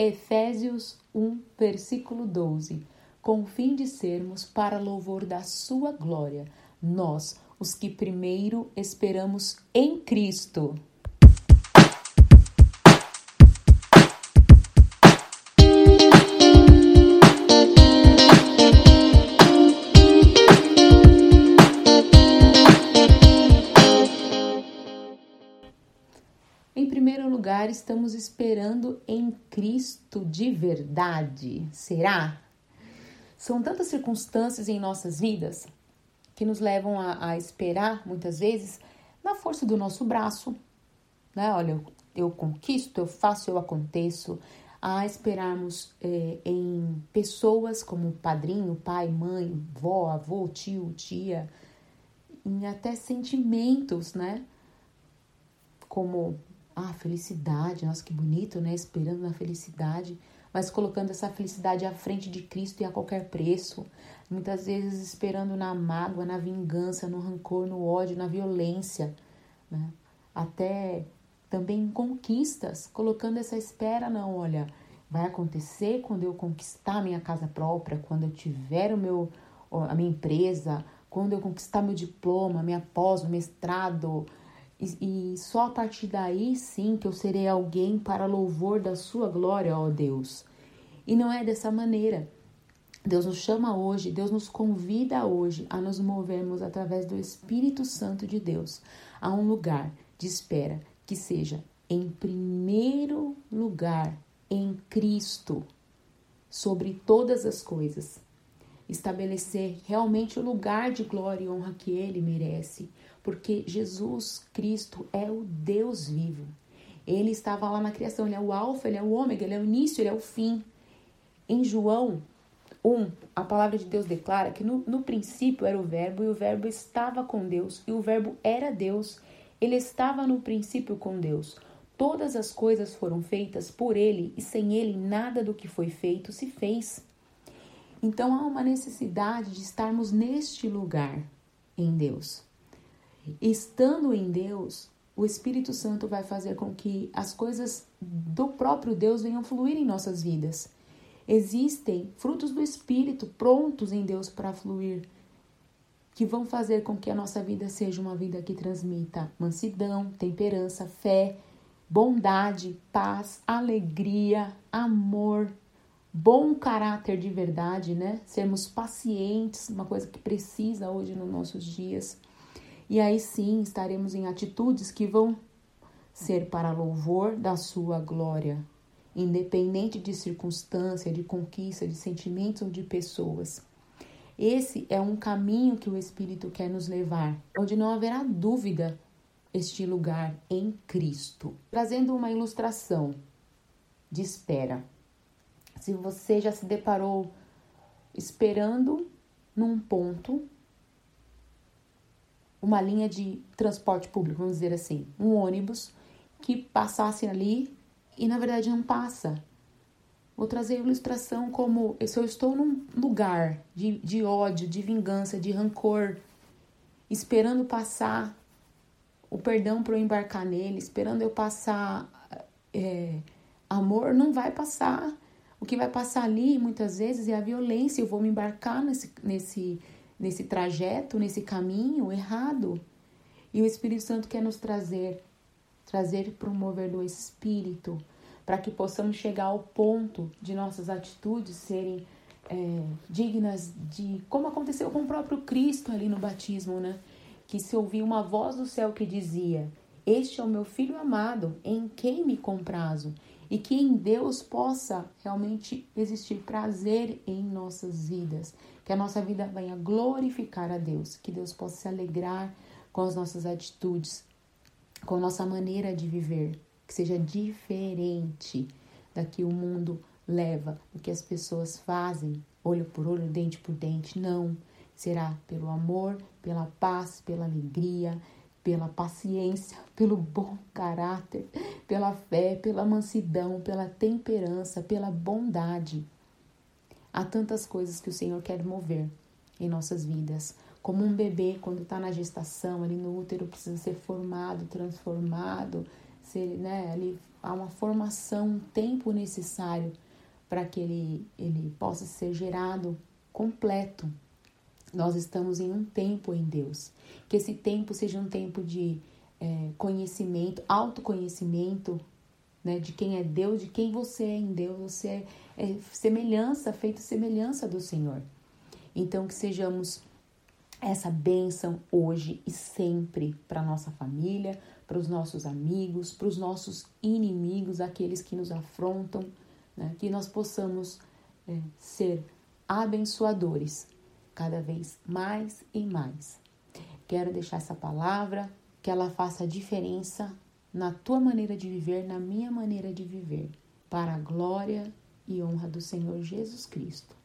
Efésios 1, versículo 12. Com o fim de sermos para louvor da sua glória, nós, os que primeiro esperamos em Cristo. Primeiro lugar, estamos esperando em Cristo de verdade. Será? São tantas circunstâncias em nossas vidas que nos levam a, a esperar, muitas vezes, na força do nosso braço. Né? Olha, eu, eu conquisto, eu faço, eu aconteço. A esperarmos é, em pessoas como padrinho, pai, mãe, vó, avô, tio, tia, em até sentimentos, né? Como ah, felicidade, nossa, que bonito, né? Esperando na felicidade, mas colocando essa felicidade à frente de Cristo e a qualquer preço. Muitas vezes esperando na mágoa, na vingança, no rancor, no ódio, na violência, né? Até também em conquistas, colocando essa espera, não, olha, vai acontecer quando eu conquistar minha casa própria, quando eu tiver o meu, a minha empresa, quando eu conquistar meu diploma, minha pós, o mestrado, e, e só a partir daí sim que eu serei alguém para louvor da sua glória, ó Deus. E não é dessa maneira. Deus nos chama hoje, Deus nos convida hoje a nos movermos através do Espírito Santo de Deus a um lugar de espera que seja em primeiro lugar em Cristo, sobre todas as coisas. Estabelecer realmente o lugar de glória e honra que ele merece, porque Jesus Cristo é o Deus vivo. Ele estava lá na criação, ele é o alfa, ele é o ômega, ele é o início, ele é o fim. Em João 1, a palavra de Deus declara que no, no princípio era o verbo e o verbo estava com Deus e o verbo era Deus. Ele estava no princípio com Deus. Todas as coisas foram feitas por ele e sem ele nada do que foi feito se fez. Então há uma necessidade de estarmos neste lugar em Deus. Estando em Deus, o Espírito Santo vai fazer com que as coisas do próprio Deus venham fluir em nossas vidas. Existem frutos do Espírito prontos em Deus para fluir, que vão fazer com que a nossa vida seja uma vida que transmita mansidão, temperança, fé, bondade, paz, alegria, amor, bom caráter de verdade, né? Sermos pacientes, uma coisa que precisa hoje nos nossos dias. E aí sim estaremos em atitudes que vão ser para louvor da sua glória, independente de circunstância, de conquista, de sentimentos ou de pessoas. Esse é um caminho que o Espírito quer nos levar, onde não haverá dúvida este lugar em Cristo. Trazendo uma ilustração de espera. Se você já se deparou esperando num ponto uma linha de transporte público, vamos dizer assim, um ônibus que passasse ali e na verdade não passa. Vou trazer a ilustração como se eu estou num lugar de, de ódio, de vingança, de rancor, esperando passar o perdão para eu embarcar nele, esperando eu passar é, amor, não vai passar. O que vai passar ali muitas vezes é a violência. Eu vou me embarcar nesse, nesse nesse trajeto, nesse caminho errado. E o Espírito Santo quer nos trazer, trazer para o mover do Espírito, para que possamos chegar ao ponto de nossas atitudes serem é, dignas de como aconteceu com o próprio Cristo ali no batismo, né? Que se ouvia uma voz do céu que dizia: Este é o meu filho amado, em quem me comprazo e que em Deus possa realmente existir prazer em nossas vidas, que a nossa vida venha glorificar a Deus, que Deus possa se alegrar com as nossas atitudes, com a nossa maneira de viver, que seja diferente da que o mundo leva, o que as pessoas fazem, olho por olho, dente por dente, não. Será pelo amor, pela paz, pela alegria, pela paciência, pelo bom caráter, pela fé, pela mansidão, pela temperança, pela bondade. Há tantas coisas que o Senhor quer mover em nossas vidas. Como um bebê, quando está na gestação, ali no útero, precisa ser formado, transformado, ser, né, ali há uma formação, um tempo necessário para que ele, ele possa ser gerado completo. Nós estamos em um tempo em Deus. Que esse tempo seja um tempo de é, conhecimento, autoconhecimento, né, de quem é Deus, de quem você é em Deus. Você é, é semelhança, feito semelhança do Senhor. Então, que sejamos essa bênção hoje e sempre para nossa família, para os nossos amigos, para os nossos inimigos, aqueles que nos afrontam, né? que nós possamos é, ser abençoadores cada vez mais e mais. Quero deixar essa palavra, que ela faça diferença na tua maneira de viver, na minha maneira de viver, para a glória e honra do Senhor Jesus Cristo.